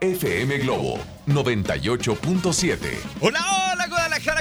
FM Globo 98.7. Hola,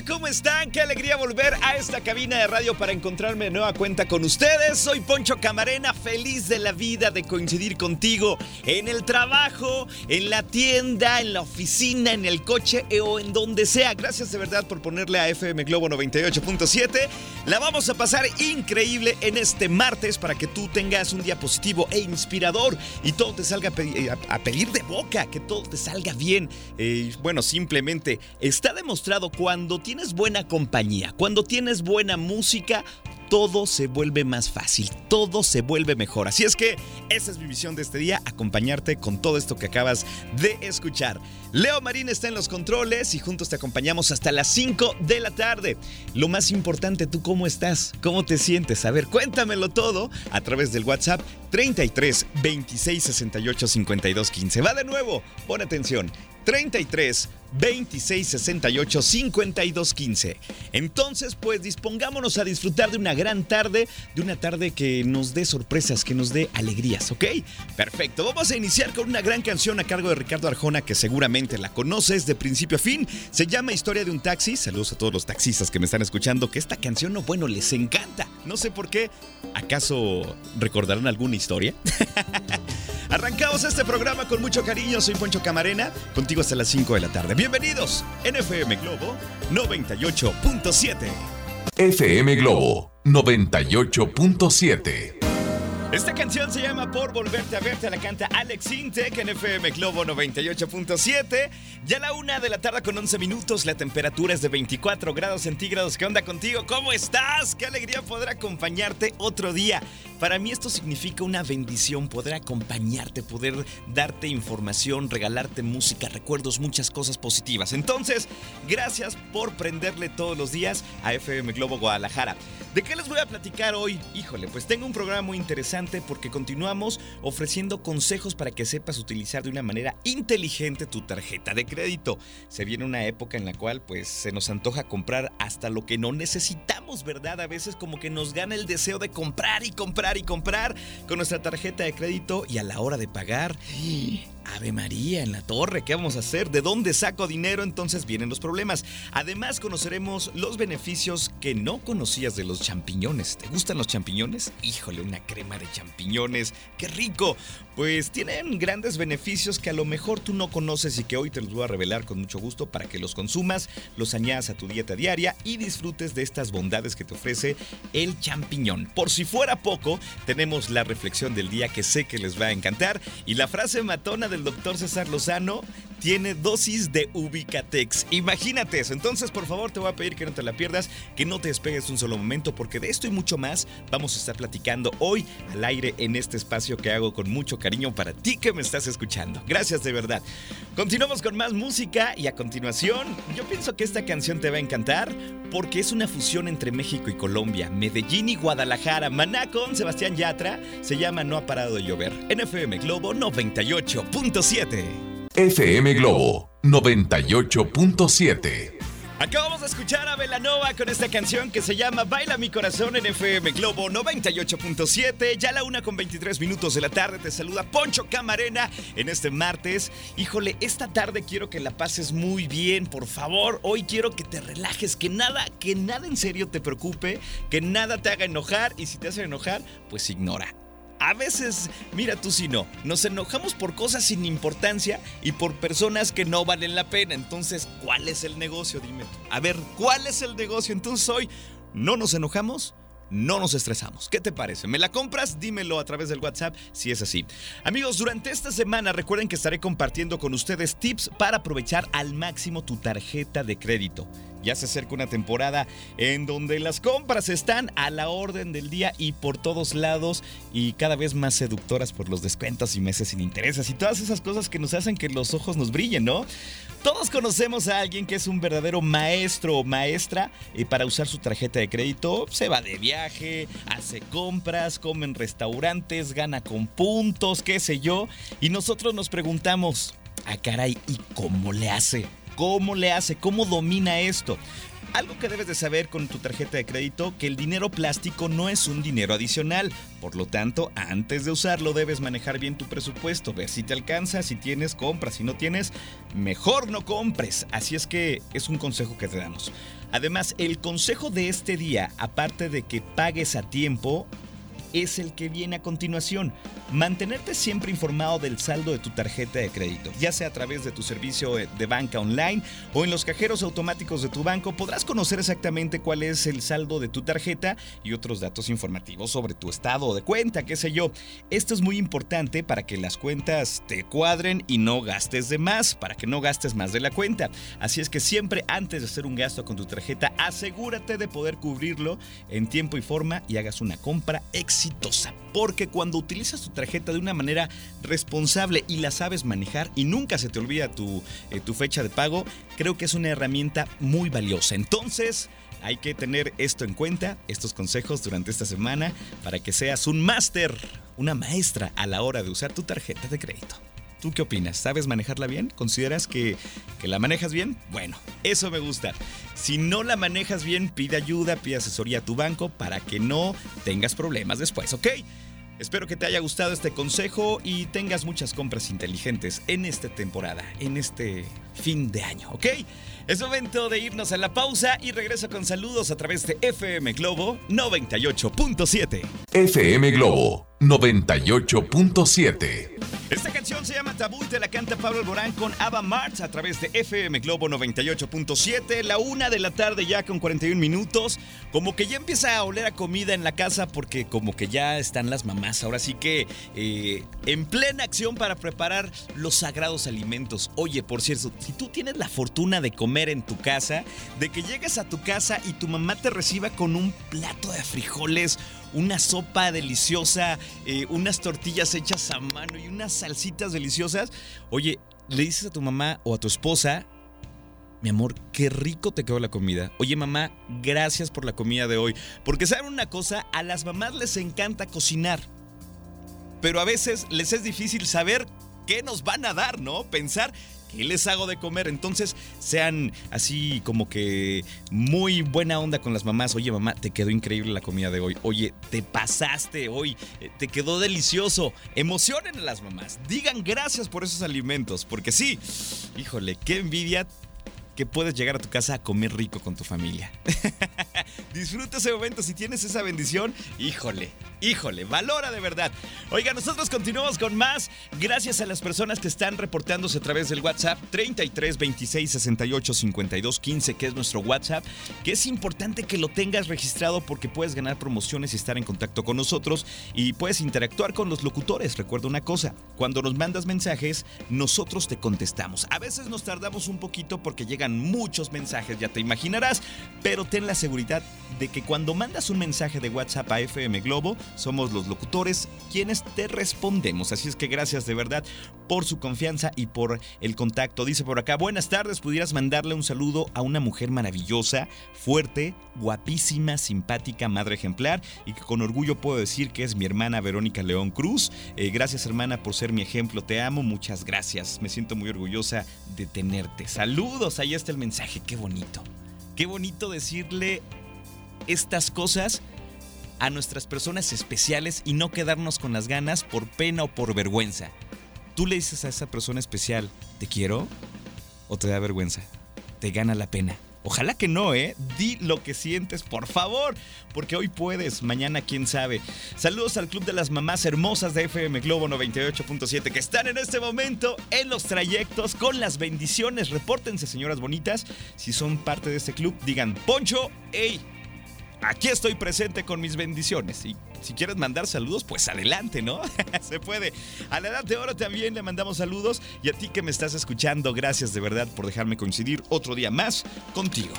¿cómo están? Qué alegría volver a esta cabina de radio para encontrarme de nueva cuenta con ustedes. Soy Poncho Camarena, feliz de la vida de coincidir contigo en el trabajo, en la tienda, en la oficina, en el coche o en donde sea. Gracias de verdad por ponerle a FM Globo 98.7. La vamos a pasar increíble en este martes para que tú tengas un día positivo e inspirador y todo te salga a pedir, a pedir de boca, que todo te salga bien. Eh, bueno, simplemente está demostrado cuando tienes buena compañía, cuando tienes buena música, todo se vuelve más fácil, todo se vuelve mejor. Así es que esa es mi visión de este día, acompañarte con todo esto que acabas de escuchar. Leo Marín está en los controles y juntos te acompañamos hasta las 5 de la tarde. Lo más importante, ¿tú cómo estás? ¿Cómo te sientes? A ver, cuéntamelo todo a través del WhatsApp 33 26 68 52 15. Va de nuevo, pon atención. 33 26 68 52 15. Entonces, pues dispongámonos a disfrutar de una gran tarde, de una tarde que nos dé sorpresas, que nos dé alegrías, ¿ok? Perfecto, vamos a iniciar con una gran canción a cargo de Ricardo Arjona que seguramente la conoces de principio a fin. Se llama Historia de un taxi. Saludos a todos los taxistas que me están escuchando, que esta canción, no, bueno, les encanta. No sé por qué. ¿Acaso recordarán alguna historia? Arrancamos este programa con mucho cariño. Soy Poncho Camarena, contigo hasta las 5 de la tarde. Bienvenidos en FM Globo 98.7. FM Globo 98.7. Esta canción se llama Por Volverte a Verte, la canta Alex Intec en FM Globo 98.7. Ya la una de la tarde con 11 minutos, la temperatura es de 24 grados centígrados. ¿Qué onda contigo? ¿Cómo estás? Qué alegría poder acompañarte otro día. Para mí esto significa una bendición, poder acompañarte, poder darte información, regalarte música, recuerdos, muchas cosas positivas. Entonces, gracias por prenderle todos los días a FM Globo Guadalajara. ¿De qué les voy a platicar hoy? Híjole, pues tengo un programa muy interesante porque continuamos ofreciendo consejos para que sepas utilizar de una manera inteligente tu tarjeta de crédito. Se viene una época en la cual pues se nos antoja comprar hasta lo que no necesitamos, ¿verdad? A veces como que nos gana el deseo de comprar y comprar y comprar con nuestra tarjeta de crédito y a la hora de pagar Ave María, en la torre, ¿qué vamos a hacer? ¿De dónde saco dinero? Entonces vienen los problemas. Además, conoceremos los beneficios que no conocías de los champiñones. ¿Te gustan los champiñones? Híjole, una crema de champiñones. ¡Qué rico! Pues tienen grandes beneficios que a lo mejor tú no conoces y que hoy te los voy a revelar con mucho gusto para que los consumas, los añadas a tu dieta diaria y disfrutes de estas bondades que te ofrece el champiñón. Por si fuera poco, tenemos la reflexión del día que sé que les va a encantar y la frase matona del doctor César Lozano tiene dosis de Ubicatex. Imagínate eso. Entonces, por favor, te voy a pedir que no te la pierdas, que no te despegues un solo momento, porque de esto y mucho más vamos a estar platicando hoy al aire en este espacio que hago con mucho cariño para ti que me estás escuchando. Gracias de verdad. Continuamos con más música y a continuación, yo pienso que esta canción te va a encantar porque es una fusión entre México y Colombia, Medellín y Guadalajara, Maná con Sebastián Yatra, se llama No ha parado de llover. NFM Globo 98.7. FM Globo 98.7. Acabamos de escuchar a Velanova con esta canción que se llama Baila mi corazón en FM Globo 98.7. Ya a la una con 23 minutos de la tarde te saluda Poncho Camarena en este martes. Híjole, esta tarde quiero que la pases muy bien, por favor. Hoy quiero que te relajes, que nada, que nada en serio te preocupe, que nada te haga enojar y si te hace enojar, pues ignora A veces, mira tú si no, nos enojamos por cosas sin importancia y por personas que no valen la pena. Entonces, ¿cuál es el negocio? Dime. A ver, ¿cuál es el negocio? Entonces hoy, ¿no nos enojamos? No nos estresamos. ¿Qué te parece? ¿Me la compras? Dímelo a través del WhatsApp si es así. Amigos, durante esta semana recuerden que estaré compartiendo con ustedes tips para aprovechar al máximo tu tarjeta de crédito. Ya se acerca una temporada en donde las compras están a la orden del día y por todos lados y cada vez más seductoras por los descuentos y meses sin intereses y todas esas cosas que nos hacen que los ojos nos brillen, ¿no? Todos conocemos a alguien que es un verdadero maestro o maestra y para usar su tarjeta de crédito se va de viaje, hace compras, come en restaurantes, gana con puntos, qué sé yo. Y nosotros nos preguntamos, a ah, caray, ¿y cómo le hace? ¿Cómo le hace? ¿Cómo domina esto? Algo que debes de saber con tu tarjeta de crédito, que el dinero plástico no es un dinero adicional. Por lo tanto, antes de usarlo debes manejar bien tu presupuesto, ver si te alcanza, si tienes, compras, si no tienes, mejor no compres. Así es que es un consejo que te damos. Además, el consejo de este día, aparte de que pagues a tiempo, es el que viene a continuación. Mantenerte siempre informado del saldo de tu tarjeta de crédito, ya sea a través de tu servicio de banca online o en los cajeros automáticos de tu banco, podrás conocer exactamente cuál es el saldo de tu tarjeta y otros datos informativos sobre tu estado de cuenta, qué sé yo. Esto es muy importante para que las cuentas te cuadren y no gastes de más, para que no gastes más de la cuenta. Así es que siempre antes de hacer un gasto con tu tarjeta, asegúrate de poder cubrirlo en tiempo y forma y hagas una compra exitosa. Porque cuando utilizas tu tarjeta de una manera responsable y la sabes manejar y nunca se te olvida tu, eh, tu fecha de pago, creo que es una herramienta muy valiosa. Entonces, hay que tener esto en cuenta, estos consejos durante esta semana, para que seas un máster, una maestra a la hora de usar tu tarjeta de crédito. ¿Tú qué opinas? ¿Sabes manejarla bien? ¿Consideras que, que, la manejas bien? Bueno, eso me gusta. Si no la manejas bien, pide ayuda, pide asesoría a tu banco para que no tengas problemas después, ¿ok? Espero que te haya gustado este consejo y tengas muchas compras inteligentes en esta temporada, en este fin de año, ¿ok? Es momento de irnos a la pausa y regreso con saludos a través de FM Globo 98.7. FM Globo 98.7. Esta canción se llama Tabú y te la canta Pablo Alborán con Ava March a través de FM Globo 98.7. La una de la tarde ya con 41 minutos. Como que ya empieza a oler a comida en la casa porque como que ya están las mamás. Ahora sí que eh, en plena acción para preparar los sagrados alimentos. Oye, por cierto, si tú tienes la fortuna de comer en tu casa, de que llegues a tu casa y tu mamá te reciba con un plato de frijoles una sopa deliciosa, eh, unas tortillas hechas a mano y unas salsitas deliciosas. Oye, le dices a tu mamá o a tu esposa, mi amor, qué rico te quedó la comida. Oye, mamá, gracias por la comida de hoy. Porque saben una cosa, a las mamás les encanta cocinar. Pero a veces les es difícil saber qué nos van a dar, ¿no? Pensar ¿qué les hago de comer? Entonces sean así como que muy buena onda con las mamás. Oye, mamá, te quedó increíble la comida de hoy. Oye, te pasaste hoy, eh, te quedó delicioso. Emocionen a las mamás. Digan gracias por esos alimentos, porque sí, híjole, qué envidia que puedes llegar a tu casa a comer rico con tu familia. Disfruta ese momento si tienes esa bendición. Híjole, híjole, valora de verdad. Oiga, nosotros continuamos con más. Gracias a las personas que están reportándose a través del WhatsApp 33 26 68 52 15, que es nuestro WhatsApp, que es importante que lo tengas registrado porque puedes ganar promociones y estar en contacto con nosotros y puedes interactuar con los locutores. Recuerda una cosa, cuando nos mandas mensajes, nosotros te contestamos. A veces nos tardamos un poquito porque llegan muchos mensajes, ya te imaginarás, pero ten la seguridad de que cuando mandas un mensaje de WhatsApp a FM Globo, somos los locutores quienes te respondemos. Así es que gracias de verdad por su confianza y por el contacto. Dice por acá, buenas tardes, pudieras mandarle un saludo a una mujer maravillosa, fuerte, guapísima, simpática, madre ejemplar y que con orgullo puedo decir que es mi hermana Verónica León Cruz. Eh, gracias hermana por ser mi ejemplo, te amo, muchas gracias. Me siento muy orgullosa de tenerte. Saludos, ahí está el mensaje, qué bonito. Qué bonito decirle estas cosas a nuestras personas especiales y no quedarnos con las ganas por pena o por vergüenza. Tú le dices a esa persona especial, ¿te quiero? ¿O te da vergüenza? Te gana la pena. Ojalá que no, ¿eh? Di lo que sientes, por favor, porque hoy puedes, mañana quién sabe. Saludos al Club de las Mamás Hermosas de FM Globo 98.7 que están en este momento en los trayectos con las bendiciones. Repórtense, señoras bonitas. Si son parte de este club, digan, Poncho, hey, aquí estoy presente con mis bendiciones. Y si quieres mandar saludos, pues adelante, ¿no? Se puede. A la edad de oro también le mandamos saludos. Y a ti que me estás escuchando, gracias de verdad por dejarme coincidir otro día más contigo.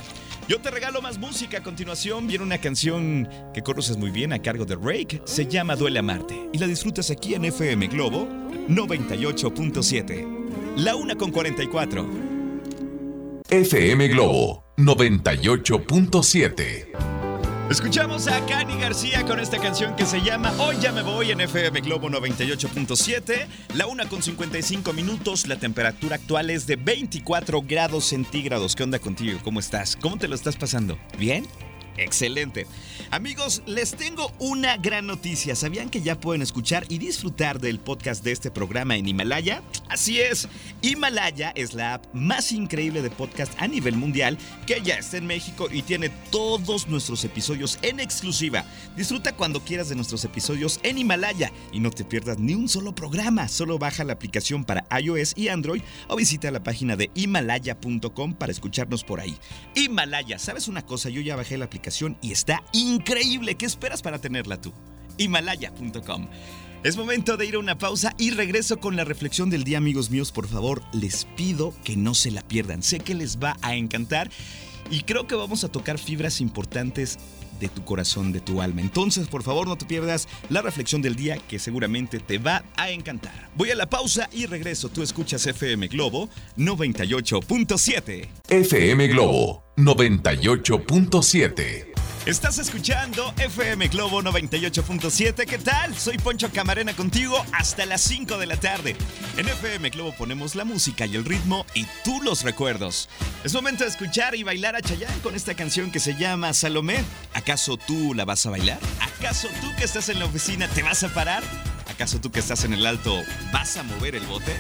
Yo te regalo más música. A continuación viene una canción que conoces muy bien a cargo de Rake. Se llama Duele Amarte. Y la disfrutas aquí en FM Globo 98.7. La una con 44. FM Globo 98.7. Escuchamos a Cani García con esta canción que se llama Hoy ya me voy en FM Globo 98.7, la una con 55 minutos, la temperatura actual es de 24 grados centígrados. ¿Qué onda contigo? ¿Cómo estás? ¿Cómo te lo estás pasando? ¿Bien? Excelente. Amigos, les tengo una gran noticia. ¿Sabían que ya pueden escuchar y disfrutar del podcast de este programa en Himalaya? Así es, Himalaya es la app más increíble de podcast a nivel mundial que ya está en México y tiene todos nuestros episodios en exclusiva. Disfruta cuando quieras de nuestros episodios en Himalaya y no te pierdas ni un solo programa. Solo baja la aplicación para iOS y Android o visita la página de himalaya.com para escucharnos por ahí. Himalaya, ¿sabes una cosa? Yo ya bajé la aplicación y está increíble. ¿Qué esperas para tenerla tú? Himalaya.com. Es momento de ir a una pausa y regreso con la reflexión del día, amigos míos. Por favor, les pido que no se la pierdan. Sé que les va a encantar y creo que vamos a tocar fibras importantes de tu corazón, de tu alma. Entonces, por favor, no te pierdas la reflexión del día que seguramente te va a encantar. Voy a la pausa y regreso. Tú escuchas FM Globo 98.7. FM Globo 98.7. Estás escuchando FM Globo 98.7. ¿Qué tal? Soy Poncho Camarena contigo hasta las 5 de la tarde. En FM Globo ponemos la música y el ritmo y tú los recuerdos. Es momento de escuchar y bailar a Chayanne con esta canción que se llama Salomé. ¿Acaso tú la vas a bailar? ¿Acaso tú que estás en la oficina te vas a parar? ¿Acaso tú que estás en el alto vas a mover el bote?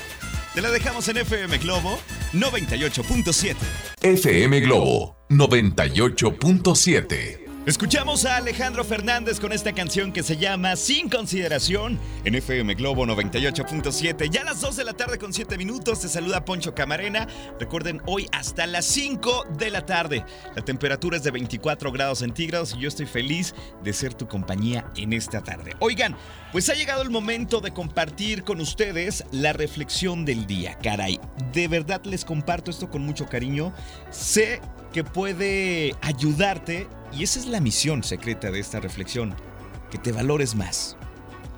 Te la dejamos en FM Globo 98.7. FM Globo 98.7. Escuchamos a Alejandro Fernández con esta canción que se llama Sin Consideración en FM Globo 98.7. Ya a las 2 de la tarde con 7 minutos te saluda Poncho Camarena. Recuerden, hoy hasta las 5 de la tarde. La temperatura es de 24 grados centígrados y yo estoy feliz de ser tu compañía en esta tarde. Oigan, pues ha llegado el momento de compartir con ustedes la reflexión del día. Caray, de verdad les comparto esto con mucho cariño. Sé que puede ayudarte y esa es la misión secreta de esta reflexión, que te valores más.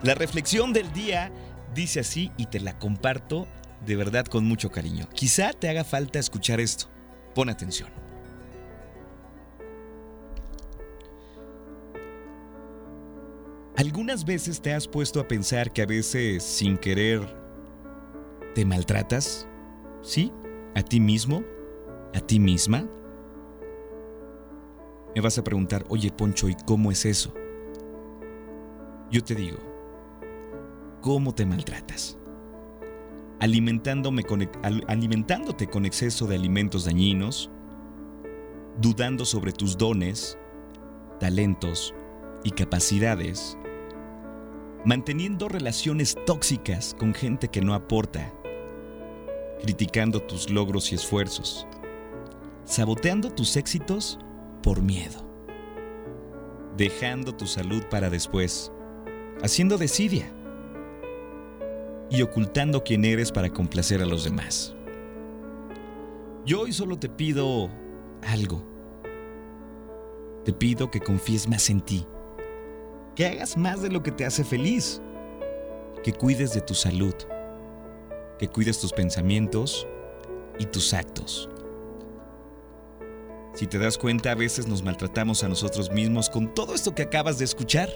La reflexión del día dice así y te la comparto de verdad con mucho cariño. Quizá te haga falta escuchar esto. Pon atención. ¿Algunas veces te has puesto a pensar que a veces sin querer te maltratas? ¿Sí? ¿A ti mismo? ¿A ti misma? Me vas a preguntar, oye Poncho, ¿y cómo es eso? Yo te digo, ¿cómo te maltratas? Alimentándome alimentándote con exceso de alimentos dañinos, dudando sobre tus dones, talentos y capacidades, manteniendo relaciones tóxicas con gente que no aporta, criticando tus logros y esfuerzos, saboteando tus éxitos por miedo, dejando tu salud para después, haciendo desidia y ocultando quién eres para complacer a los demás. Yo hoy solo te pido algo. Te pido que confíes más en ti, que hagas más de lo que te hace feliz, que cuides de tu salud, que cuides tus pensamientos y tus actos. Si te das cuenta, a veces nos maltratamos a nosotros mismos con todo esto que acabas de escuchar.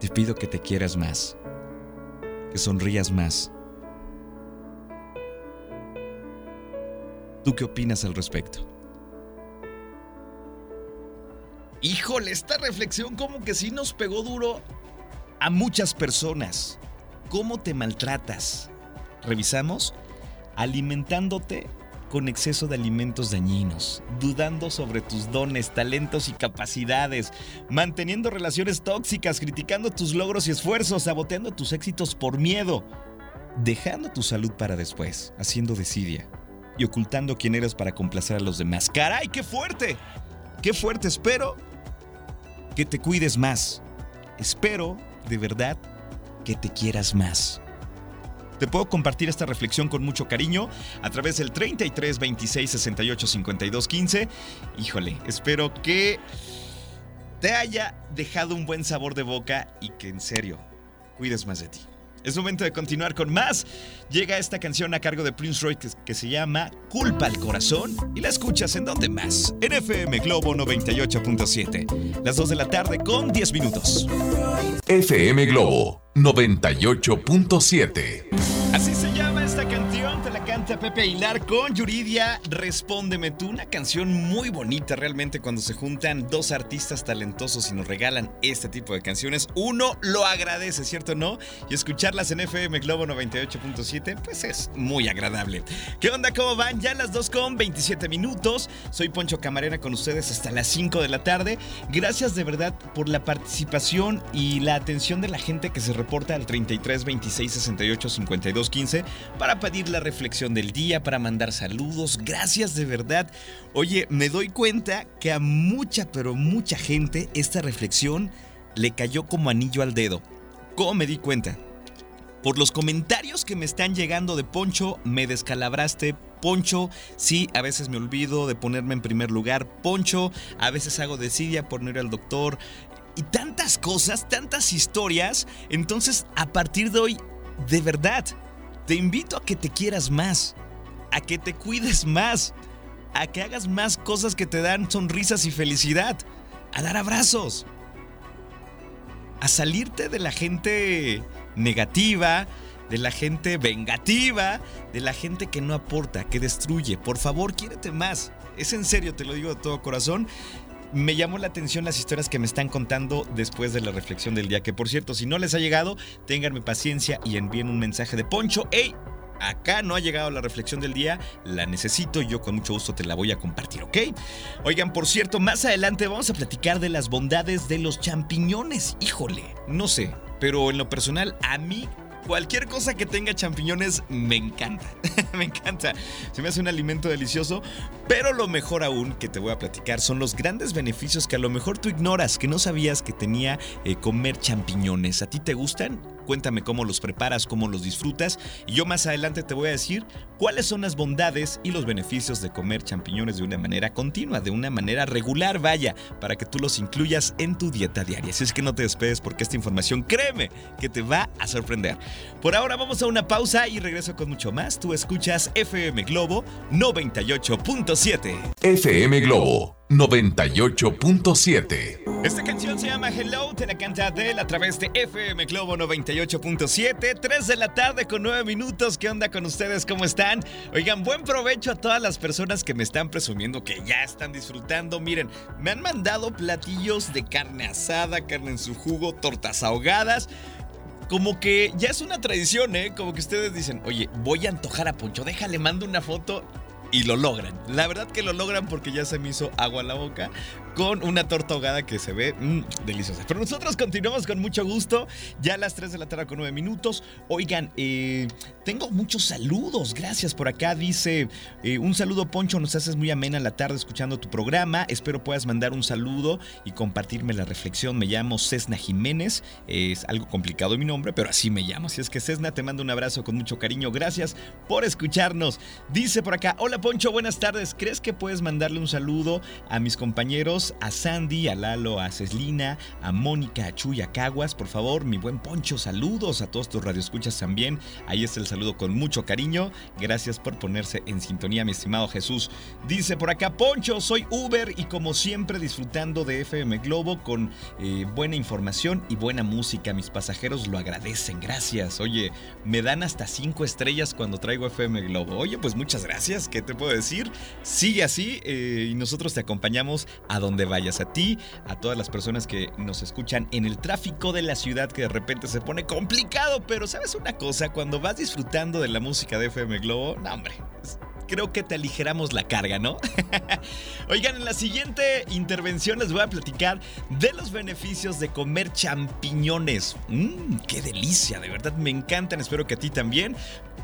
Te pido que te quieras más, que sonrías más. ¿Tú qué opinas al respecto? Híjole, esta reflexión como que sí nos pegó duro a muchas personas. ¿Cómo te maltratas? Revisamos alimentándote con exceso de alimentos dañinos, dudando sobre tus dones, talentos y capacidades, manteniendo relaciones tóxicas, criticando tus logros y esfuerzos, saboteando tus éxitos por miedo, dejando tu salud para después, haciendo desidia y ocultando quién eres para complacer a los demás. ¡Caray, qué fuerte! ¡Qué fuerte! Espero que te cuides más. Espero, de verdad, que te quieras más. Te puedo compartir esta reflexión con mucho cariño a través del 33 26 68 52 15. Híjole, espero que te haya dejado un buen sabor de boca y que en serio cuides más de ti. Es momento de continuar con más. Llega esta canción a cargo de Prince Roy que, se llama Culpa al Corazón y la escuchas en donde más. En FM Globo 98.7. Las 2 de la tarde con 10 minutos. FM Globo 98.7. Así se llama esta canción, te la canta Pepe Aguilar con Yuridia, Respóndeme tú, una canción muy bonita realmente cuando se juntan dos artistas talentosos y nos regalan este tipo de canciones. Uno lo agradece, ¿cierto no? Y escucharlas en FM Globo 98.7, pues es muy agradable. ¿Qué onda? ¿Cómo van? Ya las 2 con 27 minutos. Soy Poncho Camarena con ustedes hasta las 5 de la tarde. Gracias de verdad por la participación y la atención de la gente que se reporta al 33 26 68 52 15 para pedir la reflexión del día, para mandar saludos. Gracias de verdad. Oye, me doy cuenta que a mucha, pero mucha gente esta reflexión le cayó como anillo al dedo. ¿Cómo me di cuenta? Por los comentarios que me están llegando de Poncho, me descalabraste. Poncho, sí, a veces me olvido de ponerme en primer lugar. Poncho, a veces hago desidia por no ir al doctor. Y tantas cosas, tantas historias. Entonces, a partir de hoy, de verdad, te invito a que te quieras más, a que te cuides más, a que hagas más cosas que te dan sonrisas y felicidad, a dar abrazos, a salirte de la gente negativa, de la gente vengativa, de la gente que no aporta, que destruye. Por favor, quiérete más. Es en serio, te lo digo de todo corazón. Me llamó la atención las historias que me están contando después de la reflexión del día. Que por cierto, si no les ha llegado, ténganme paciencia y envíen un mensaje de Poncho. ¡Ey! acá no ha llegado la reflexión del día, la necesito y yo con mucho gusto te la voy a compartir, ¿ok? Oigan, por cierto, más adelante vamos a platicar de las bondades de los champiñones. Híjole, no sé, pero en lo personal a mí Cualquier cosa que tenga champiñones me encanta. me encanta. Se me hace un alimento delicioso. Pero lo mejor aún que te voy a platicar son los grandes beneficios que a lo mejor tú ignoras, que no sabías que tenía eh, comer champiñones. ¿A ti te gustan? Cuéntame cómo los preparas, cómo los disfrutas. Y yo más adelante te voy a decir cuáles son las bondades y los beneficios de comer champiñones de una manera continua, de una manera regular, vaya, para que tú los incluyas en tu dieta diaria. Si es que no te despedes porque esta información, créeme, que te va a sorprender. Por ahora vamos a una pausa y regreso con mucho más. Tú escuchas FM Globo 98.7. FM Globo 98.7. Esta canción se llama Hello, te la canta Adele a través de FM Globo 98.7, 3 de la tarde con 9 minutos. ¿Qué onda con ustedes? ¿Cómo están? Oigan, buen provecho a todas las personas que me están presumiendo que ya están disfrutando. Miren, me han mandado platillos de carne asada, carne en su jugo, tortas ahogadas como que ya es una tradición, ¿eh? Como que ustedes dicen, oye, voy a antojar a Poncho, déjale, mando una foto y lo logran. La verdad que lo logran porque ya se me hizo agua a la boca con una torta ahogada que se ve mm, deliciosa. Pero nosotros continuamos con mucho gusto, ya a las 3 de la tarde con 9 minutos. Oigan, eh, tengo muchos saludos, gracias por acá. Dice, eh, un saludo Poncho, nos haces muy amena la tarde escuchando tu programa. Espero puedas mandar un saludo y compartirme la reflexión. Me llamo Cesna Jiménez, es algo complicado mi nombre, pero así me llamo. Si es que Cesna, te mando un abrazo con mucho cariño. Gracias por escucharnos. Dice por acá, hola Poncho, buenas tardes. ¿Crees que puedes mandarle un saludo a mis compañeros? a Sandy, a Lalo, a Ceslina, a Mónica, a Chuy, a Caguas, por favor, mi buen Poncho, saludos a todos tus radioescuchas también. Ahí está el saludo con mucho cariño. Gracias por ponerse en sintonía, mi estimado Jesús. Dice por acá, Poncho, soy Uber y como siempre disfrutando de FM Globo con eh, buena información y buena música. Mis pasajeros lo agradecen, gracias. Oye, me dan hasta cinco estrellas cuando traigo FM Globo. Oye, pues muchas gracias, ¿qué te puedo decir? Sigue así eh, y nosotros te acompañamos a donde vayas, a ti, a todas las personas que nos escuchan en el tráfico de la ciudad que de repente se pone complicado, pero sabes una cosa, cuando vas disfrutando de la música de FM Globo, no hombre, creo que te aligeramos la carga, ¿no? Oigan, en la siguiente intervención les voy a platicar de los beneficios de comer champiñones. Mmm, qué delicia, de verdad me encantan, espero que a ti también.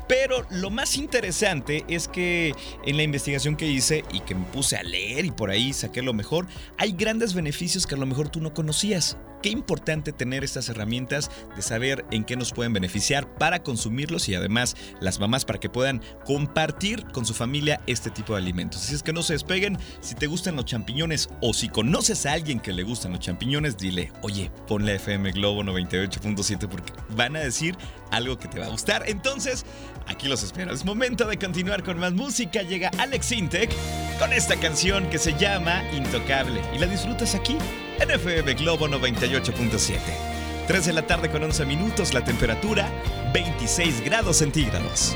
Pero lo más interesante es que en la investigación que hice y que me puse a leer y por ahí saqué lo mejor, hay grandes beneficios que a lo mejor tú no conocías. Qué importante tener estas herramientas de saber en qué nos pueden beneficiar para consumirlos y además las mamás para que puedan compartir con su familia este tipo de alimentos. Así es que no se despeguen. Si te gustan los champiñones o si conoces a alguien que le gustan los champiñones, dile, oye, ponle FM Globo 98.7 porque van a decir algo que te va a gustar. Entonces, aquí los espero. Es momento de continuar con más música. Llega Alex Intec con esta canción que se llama Intocable y la disfrutas aquí en FM Globo 98.7. 3 de la tarde con 11 minutos, la temperatura 26 grados centígrados.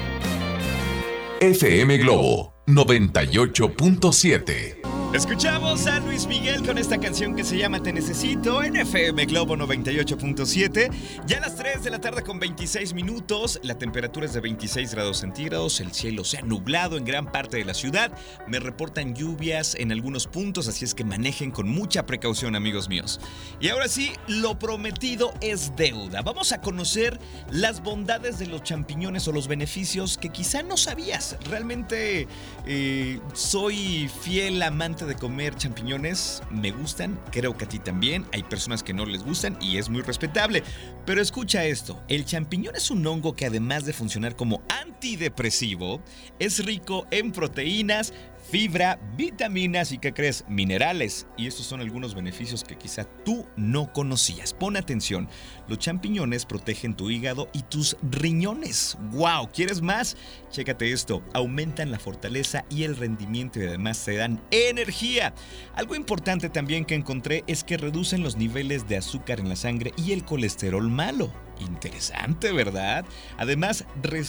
FM Globo 98.7. Escuchamos a Luis Miguel con esta canción que se llama Te Necesito en FM Globo 98.7. Ya a las 3 de la tarde con 26 minutos, la temperatura es de 26 grados centígrados, el cielo se ha nublado en gran parte de la ciudad, me reportan lluvias en algunos puntos, así es que manejen con mucha precaución amigos míos. Y ahora sí, lo prometido es deuda. Vamos a conocer las bondades de los champiñones o los beneficios que quizá no sabías. Realmente eh, soy fiel amante de comer champiñones, me gustan, creo que a ti también, hay personas que no les gustan y es muy respetable. Pero escucha esto, el champiñón es un hongo que además de funcionar como antidepresivo, es rico en proteínas, fibra, vitaminas y, ¿qué crees? Minerales. Y estos son algunos beneficios que quizá tú no conocías. Pon atención, los champiñones protegen tu hígado y tus riñones. ¡Wow! ¿Quieres más? Chécate esto, aumentan la fortaleza y el rendimiento y además te dan energía. Algo importante también que encontré es que reducen los niveles de azúcar en la sangre y el colesterol malo. Interesante, ¿verdad? Además,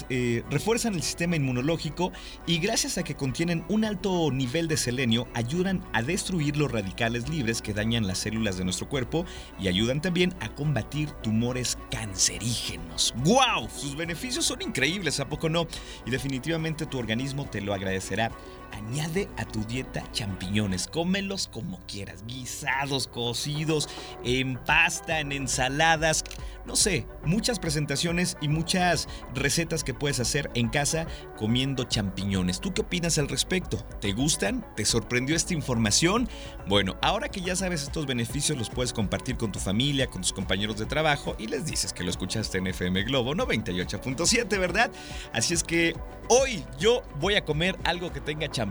eh, refuerzan el sistema inmunológico y gracias a que contienen un alto nivel de selenio, ayudan a destruir los radicales libres que dañan las células de nuestro cuerpo y ayudan también a combatir tumores cancerígenos. ¡Wow! Sus beneficios son increíbles, ¿a poco no? Y definitivamente tu organismo te lo agradecerá. Añade a tu dieta champiñones, cómelos como quieras, guisados, cocidos, en pasta, en ensaladas, no sé, muchas presentaciones y muchas recetas que puedes hacer en casa comiendo champiñones. ¿Tú qué opinas al respecto? ¿Te gustan? ¿Te sorprendió esta información? Bueno, ahora que ya sabes estos beneficios los puedes compartir con tu familia, con tus compañeros de trabajo y les dices que lo escuchaste en FM Globo 98.7, ¿verdad? Así es que hoy yo voy a comer algo que tenga champiñones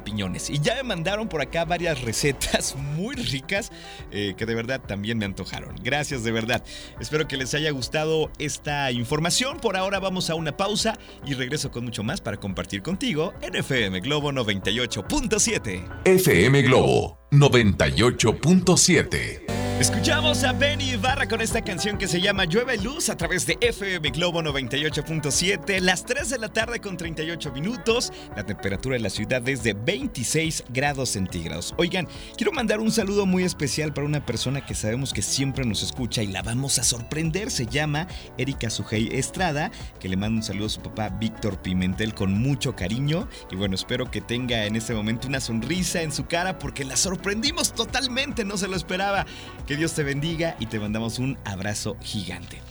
Y ya me mandaron por acá varias recetas muy ricas eh, que de verdad también me antojaron. Gracias de verdad. Espero que les haya gustado esta información. Por ahora vamos a una pausa y regreso con mucho más para compartir contigo en FM Globo 98.7. FM Globo 98.7. Escuchamos a Benny Ibarra con esta canción que se llama Llueve Luz a través de FM Globo 98.7, las 3 de la tarde con 38 minutos. La temperatura de la ciudad es de 26 grados centígrados. Oigan, quiero mandar un saludo muy especial para una persona que sabemos que siempre nos escucha y la vamos a sorprender. Se llama Erika Sujei Estrada, que le mando un saludo a su papá Víctor Pimentel con mucho cariño. Y bueno, espero que tenga en este momento una sonrisa en su cara porque la sorprendimos totalmente, no se lo esperaba. Que Dios te bendiga y te mandamos un abrazo gigante.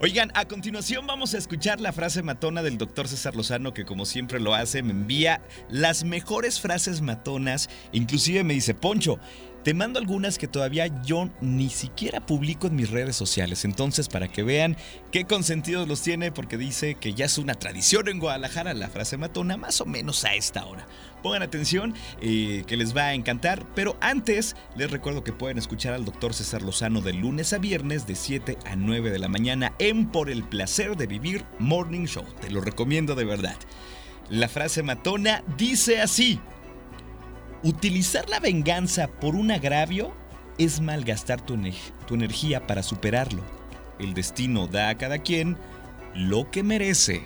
Oigan, a continuación vamos a escuchar la frase matona del doctor César Lozano, que como siempre lo hace, me envía las mejores frases matonas. Inclusive me dice, Poncho, te mando algunas que todavía yo ni siquiera publico en mis redes sociales. Entonces, para que vean qué consentidos los tiene, porque dice que ya es una tradición en Guadalajara la frase matona, más o menos a esta hora. Pongan atención, eh, que les va a encantar. Pero antes, les recuerdo que pueden escuchar al doctor César Lozano de lunes a viernes de 7 a 9 de la mañana en Por el placer de vivir Morning Show. Te lo recomiendo de verdad. La frase matona dice así. Utilizar la venganza por un agravio es malgastar tu, tu energía para superarlo. El destino da a cada quien lo que merece.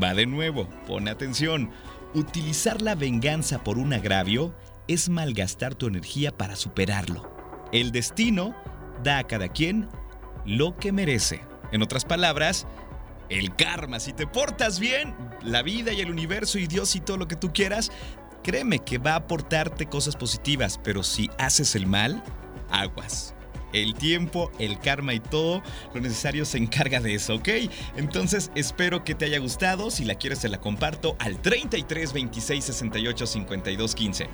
Va de nuevo, pon atención. Utilizar la venganza por un agravio es malgastar tu energía para superarlo. El destino da a cada quien lo que merece. En otras palabras, el karma. Si te portas bien, la vida y el universo y Dios y todo lo que tú quieras créeme que va a aportarte cosas positivas, pero si haces el mal, aguas el tiempo, el karma y todo lo necesario se encarga de eso, ¿ok? Entonces espero que te haya gustado. Si la quieres, te la comparto al 33 26 68 52 15.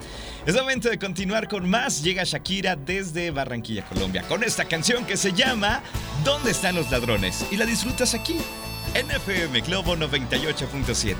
Es momento de continuar con más. Llega Shakira desde Barranquilla, Colombia, con esta canción que se llama ¿Dónde están los ladrones? Y la disfrutas aquí. En FM Globo 98.7.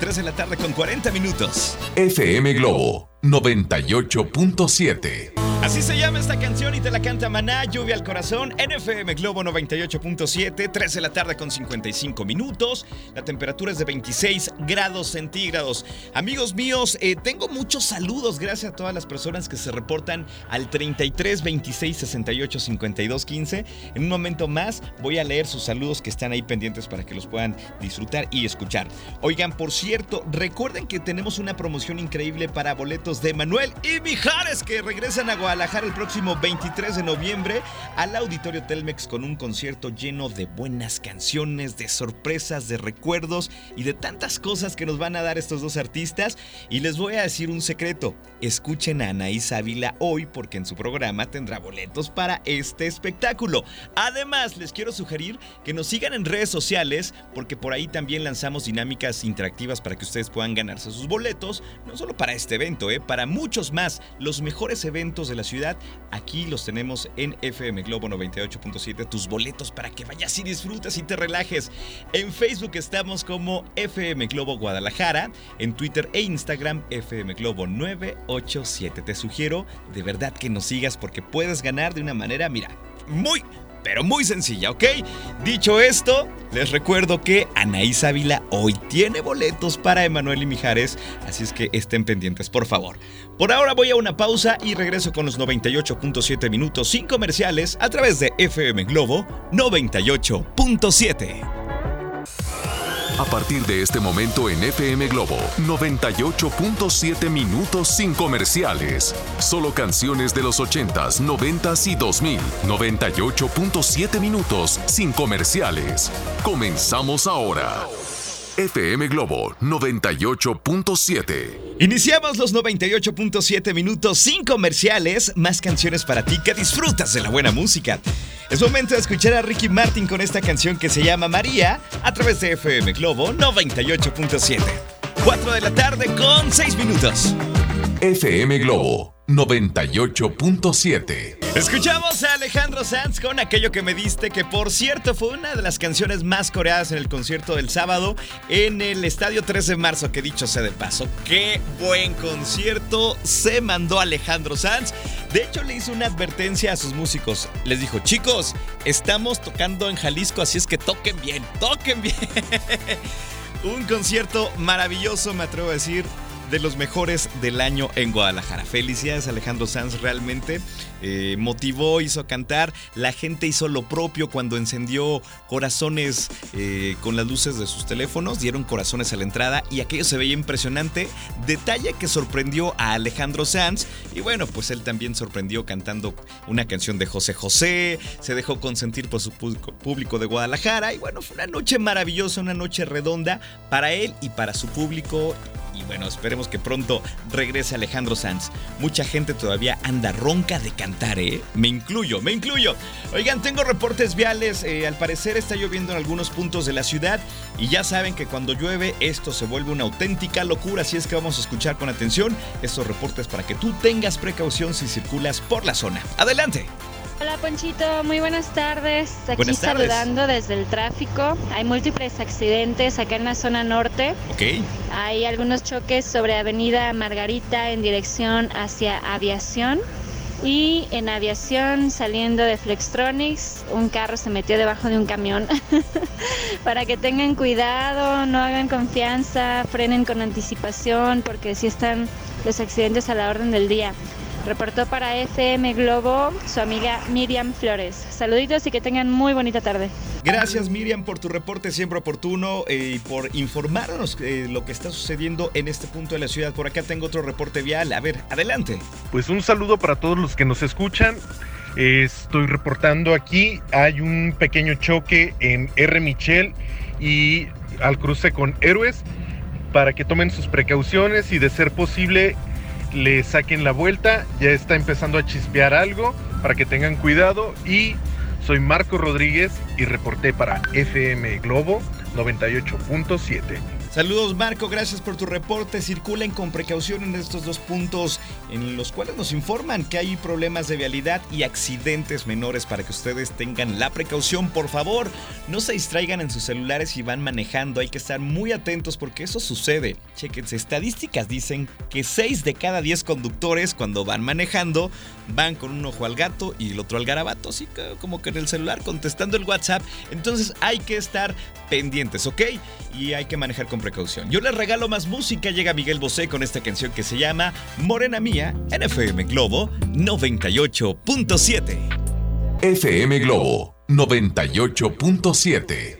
3 de la tarde con 40 minutos. FM Globo 98.7. Así se llama esta canción y te la canta Maná, Lluvia al Corazón, NFM Globo 98.7, 3 de la tarde con 55 minutos. La temperatura es de 26 grados centígrados. Amigos míos, eh, tengo muchos saludos gracias a todas las personas que se reportan al 33 26 68 52 15. En un momento más voy a leer sus saludos que están ahí pendientes para que los puedan disfrutar y escuchar. Oigan, por cierto, recuerden que tenemos una promoción increíble para boletos de Manuel y Mijares que regresan a Guadalajara el próximo 23 de noviembre al Auditorio Telmex con un concierto lleno de buenas canciones, de sorpresas, de recuerdos y de tantas cosas que nos van a dar estos dos artistas. Y les voy a decir un secreto, escuchen a Anaís Ávila hoy porque en su programa tendrá boletos para este espectáculo. Además, les quiero sugerir que nos sigan en redes sociales porque por ahí también lanzamos dinámicas interactivas para que ustedes puedan ganarse sus boletos, no solo para este evento, eh, para muchos más, los mejores eventos de la ciudad. Aquí los tenemos en FM Globo 98.7, tus boletos para que vayas y disfrutes y te relajes. En Facebook estamos como FM Globo Guadalajara, en Twitter e Instagram FM Globo 987. Te sugiero de verdad que nos sigas porque puedes ganar de una manera, mira, muy pero muy sencilla, ¿ok? Dicho esto, les recuerdo que Anaís Ávila hoy tiene boletos para Emanuel y Mijares, así es que estén pendientes, por favor. Por ahora voy a una pausa y regreso con los 98.7 minutos sin comerciales a través de FM Globo 98.7. A partir de este momento en FM Globo, 98.7 minutos sin comerciales. Solo canciones de los 80s, 90s y 2000. 98.7 minutos sin comerciales. Comenzamos ahora. FM Globo 98.7. Iniciamos los 98.7 minutos sin comerciales, más canciones para ti que disfrutas de la buena música. Es momento de escuchar a Ricky Martin con esta canción que se llama María a través de FM Globo 98.7. 4 de la tarde con 6 minutos. FM Globo 98.7. Escuchamos a Alejandro Sanz con aquello que me diste, que por cierto fue una de las canciones más coreadas en el concierto del sábado en el Estadio 13 de marzo, que dicho sea de paso, qué buen concierto se mandó Alejandro Sanz. De hecho, le hizo una advertencia a sus músicos. Les dijo, chicos, estamos tocando en Jalisco, así es que toquen bien, toquen bien. Un concierto maravilloso, me atrevo a decir de los mejores del año en Guadalajara. Felicidades Alejandro Sanz, realmente eh, motivó, hizo cantar, la gente hizo lo propio cuando encendió corazones eh, con las luces de sus teléfonos, dieron corazones a la entrada y aquello se veía impresionante, detalle que sorprendió a Alejandro Sanz y bueno, pues él también sorprendió cantando una canción de José José, se dejó consentir por su público de Guadalajara y bueno, fue una noche maravillosa, una noche redonda para él y para su público y bueno, esperemos que pronto regrese Alejandro Sanz. Mucha gente todavía anda ronca de cantar, ¿eh? Me incluyo, me incluyo. Oigan, tengo reportes viales. Eh, al parecer está lloviendo en algunos puntos de la ciudad. Y ya saben que cuando llueve esto se vuelve una auténtica locura. Así es que vamos a escuchar con atención estos reportes para que tú tengas precaución si circulas por la zona. Adelante. Hola Ponchito, muy buenas tardes. Aquí saludando desde el tráfico. Hay múltiples accidentes acá en la zona norte. Ok. Hay algunos choques sobre Avenida Margarita en dirección hacia Aviación. Y en aviación, saliendo de Flextronics, un carro se metió debajo de un camión. Para que tengan cuidado, no hagan confianza, frenen con anticipación, porque si están los accidentes a la orden del día. Reportó para FM Globo su amiga Miriam Flores. Saluditos y que tengan muy bonita tarde. Gracias Miriam por tu reporte siempre oportuno eh, y por informarnos eh, lo que está sucediendo en este punto de la ciudad. Por acá tengo otro reporte vial. A ver, adelante. Pues un saludo para todos los que nos escuchan. Estoy reportando aquí, hay un pequeño choque en R. Michel y al cruce con Héroes para que tomen sus precauciones y de ser posible le saquen la vuelta. Ya está empezando a chispear algo para que tengan cuidado y soy Marco Rodríguez y reporté para FM Globo 98.7. Saludos Marco, gracias por tu reporte. Circulen con precaución en estos dos puntos en los cuales nos informan que hay problemas de vialidad y accidentes menores para que ustedes tengan la precaución. Por favor, no se distraigan en sus celulares y van manejando. Hay que estar muy atentos porque eso sucede. Chequense, estadísticas dicen que 6 de cada 10 conductores cuando van manejando van con un ojo al gato y el otro al garabato, así como que en el celular contestando el WhatsApp. Entonces hay que estar pendientes, ¿ok? Y hay que manejar con precaución. Yo les regalo más música. Llega Miguel Bosé con esta canción que se llama Morena Mía en FM Globo 98.7. FM Globo 98.7.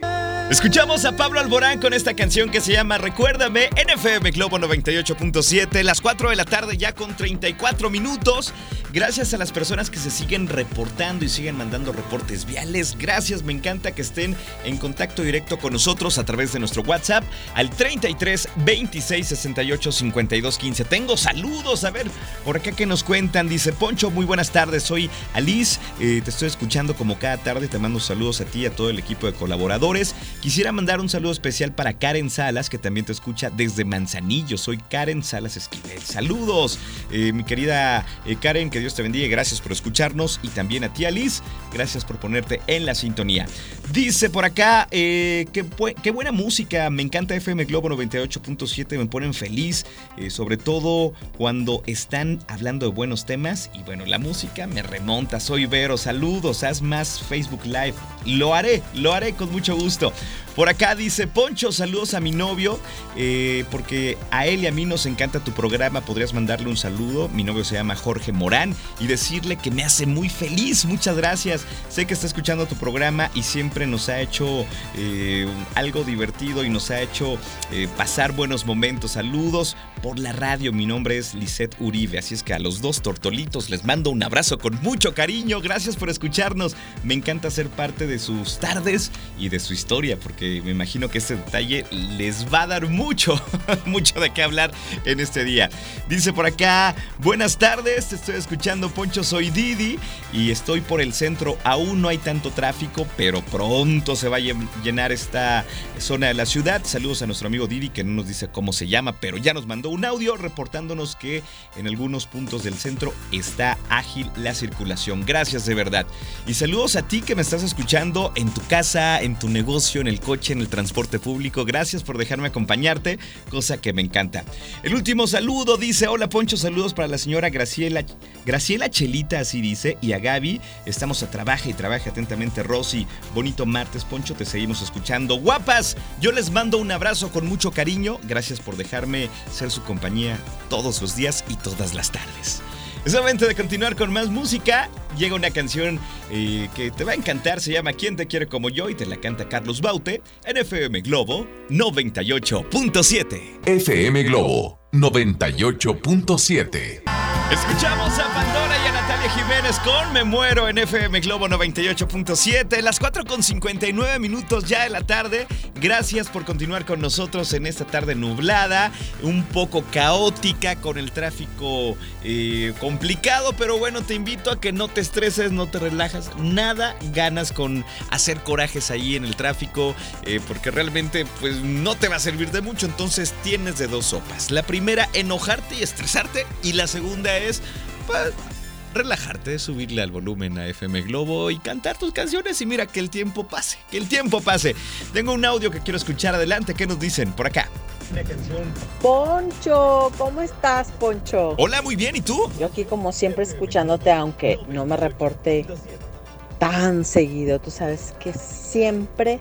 Escuchamos a Pablo Alborán con esta canción que se llama Recuérdame en FM Globo 98.7, las 4 de la tarde ya con 34 minutos. Gracias a las personas que se siguen reportando y siguen mandando reportes viales. Gracias, me encanta que estén en contacto directo con nosotros a través de nuestro WhatsApp al 33 26 68 52 15. Tengo saludos, a ver, por acá que nos cuentan. Dice Poncho, muy buenas tardes, soy Alice, eh, te estoy escuchando como cada tarde, te mando saludos a ti y a todo el equipo de colaboradores. Quisiera mandar un saludo especial para Karen Salas, que también te escucha desde Manzanillo. Soy Karen Salas Esquivel. Saludos, eh, mi querida eh, Karen, que Dios te bendiga. Gracias por escucharnos. Y también a ti, Alice, gracias por ponerte en la sintonía. Dice por acá, eh, qué, buena música. Me encanta FM Globo 98.7. Me ponen feliz, sobre todo cuando están hablando de buenos temas. Y bueno, la música me remonta. Soy Vero. Saludos, haz más Facebook Live. Lo haré, lo haré con mucho gusto. Por acá dice Poncho, saludos a mi novio, eh, porque a él y a mí nos encanta tu programa. Podrías mandarle un saludo. Mi novio se llama Jorge Morán y decirle que me hace muy feliz. Muchas gracias. Sé que está escuchando tu programa y siempre nos ha hecho eh, algo divertido y nos ha hecho eh, pasar buenos momentos. Saludos por la radio. Mi nombre es Lisette Uribe, así es que a los dos tortolitos les mando un abrazo con mucho cariño. Gracias por escucharnos. Me encanta ser parte de sus tardes y de su historia, porque me imagino que este detalle les va a dar mucho, mucho de qué hablar en este día. Dice por acá, buenas tardes, te estoy escuchando Poncho, soy Didi y estoy por el centro, aún no hay tanto tráfico, pero pronto se va a llenar esta zona de la ciudad. Saludos a nuestro amigo Didi que no nos dice cómo se llama, pero ya nos mandó un audio reportándonos que en algunos puntos del centro está ágil la circulación. Gracias de verdad. Y saludos a ti que me estás escuchando en tu casa, en tu negocio, en el coche en el transporte público. Gracias por dejarme acompañarte, cosa que me encanta. El último saludo dice, hola Poncho, saludos para la señora Graciela, Graciela Chelita, así dice, y a Gaby. Estamos a trabajar y trabaja atentamente Rosy. Bonito martes, Poncho, te seguimos escuchando. Guapas, yo les mando un abrazo con mucho cariño. Gracias por dejarme ser su compañía todos los días y todas las tardes. Es momento de continuar con más música. Llega una canción eh, que te va a encantar, se llama ¿Quién te quiere como yo? y te la canta Carlos Baute en FM Globo 98.7. FM Globo 98.7. Escuchamos a Pandora Natalia Jiménez con Me Muero en FM Globo 98.7, las 4 con 59 minutos ya de la tarde. Gracias por continuar con nosotros en esta tarde nublada, un poco caótica, con el tráfico eh, complicado, pero bueno, te invito a que no te estreses, no te relajas, nada ganas con hacer corajes ahí en el tráfico, eh, porque realmente pues no te va a servir de mucho, entonces tienes de dos sopas. La primera, enojarte y estresarte, y la segunda es pues, relajarte, subirle al volumen a FM Globo y cantar tus canciones y mira que el tiempo pase, que el tiempo pase. Tengo un audio que quiero escuchar adelante, ¿qué nos dicen por acá? Una canción. Poncho, ¿cómo estás, Poncho? Hola, muy bien, ¿y tú? Yo aquí como siempre escuchándote, aunque no me reporte tan seguido, tú sabes que siempre,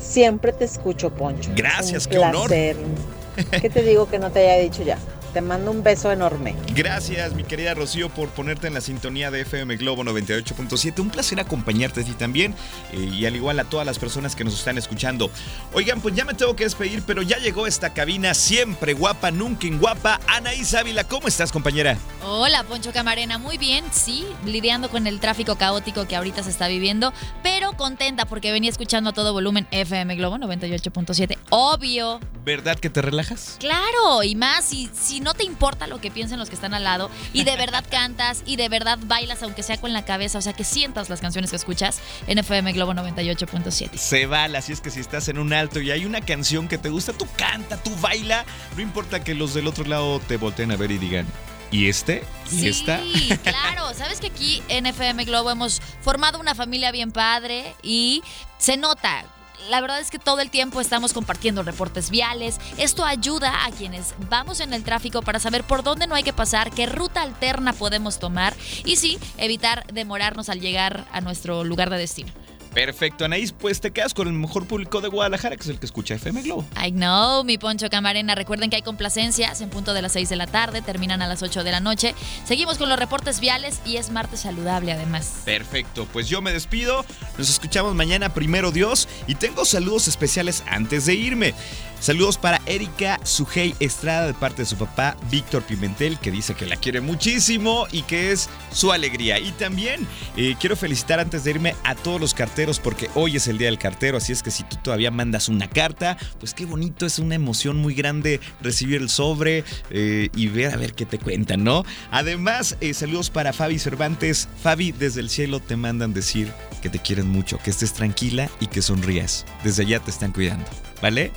siempre te escucho, Poncho. Gracias, Un qué honor. ¿Qué te digo que no te haya dicho ya? Te mando un beso enorme. Gracias, mi querida Rocío, por ponerte en la sintonía de FM Globo 98.7. Un placer acompañarte a ti también eh, y al igual a todas las personas que nos están escuchando. Oigan, pues ya me tengo que despedir, pero ya llegó esta cabina siempre guapa, nunca guapa. Anaís Ávila, ¿cómo estás, compañera? Hola, Poncho Camarena. Muy bien, sí, lidiando con el tráfico caótico que ahorita se está viviendo, pero contenta porque venía escuchando a todo volumen FM Globo 98.7. Obvio. ¿Verdad que te relajas? Claro, y más si, si no te importa lo que piensen los que están al lado y de verdad cantas y de verdad bailas, aunque sea con la cabeza, o sea, que sientas las canciones que escuchas en FM Globo 98.7. Se vale, así es que si estás en un alto y hay una canción que te gusta, tú canta, tú baila, no importa que los del otro lado te volteen a ver y digan, ¿Y este? ¿Y sí, esta? claro. Sabes que aquí en FM Globo hemos formado una familia bien padre y se nota la verdad es que todo el tiempo estamos compartiendo reportes viales. Esto ayuda a quienes vamos en el tráfico para saber por dónde no hay que pasar, qué ruta alterna podemos tomar y sí, evitar demorarnos al llegar a nuestro lugar de destino. Perfecto, Anaís, pues te quedas con el mejor público de Guadalajara, que es el que escucha FM Globo. I know, mi Poncho Camarena. Recuerden que hay complacencias en punto de las 6 de la tarde, terminan a las 8 de la noche. Seguimos con los reportes viales y es martes saludable además. Perfecto, pues yo me despido. Nos escuchamos mañana, primero Dios. Y tengo saludos especiales antes de irme. Saludos para Erika Sujei Estrada de parte de su papá Víctor Pimentel, que dice que la quiere muchísimo y que es su alegría. Y también eh, quiero felicitar antes de irme a todos los porque hoy es el día del cartero, así es que si tú todavía mandas una carta, pues qué bonito, es una emoción muy grande recibir el sobre eh, y ver a ver qué te cuentan, ¿no? Además, eh, saludos para Fabi Cervantes. Fabi, desde el cielo te mandan decir que te quieren mucho, que estés tranquila y que sonrías. Desde allá te están cuidando, ¿vale?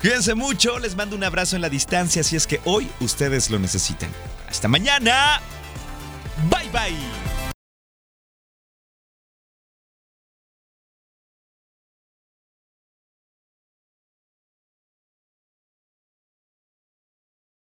Cuídense mucho, les mando un abrazo en la distancia si es que hoy ustedes lo necesitan. Hasta mañana. Bye bye.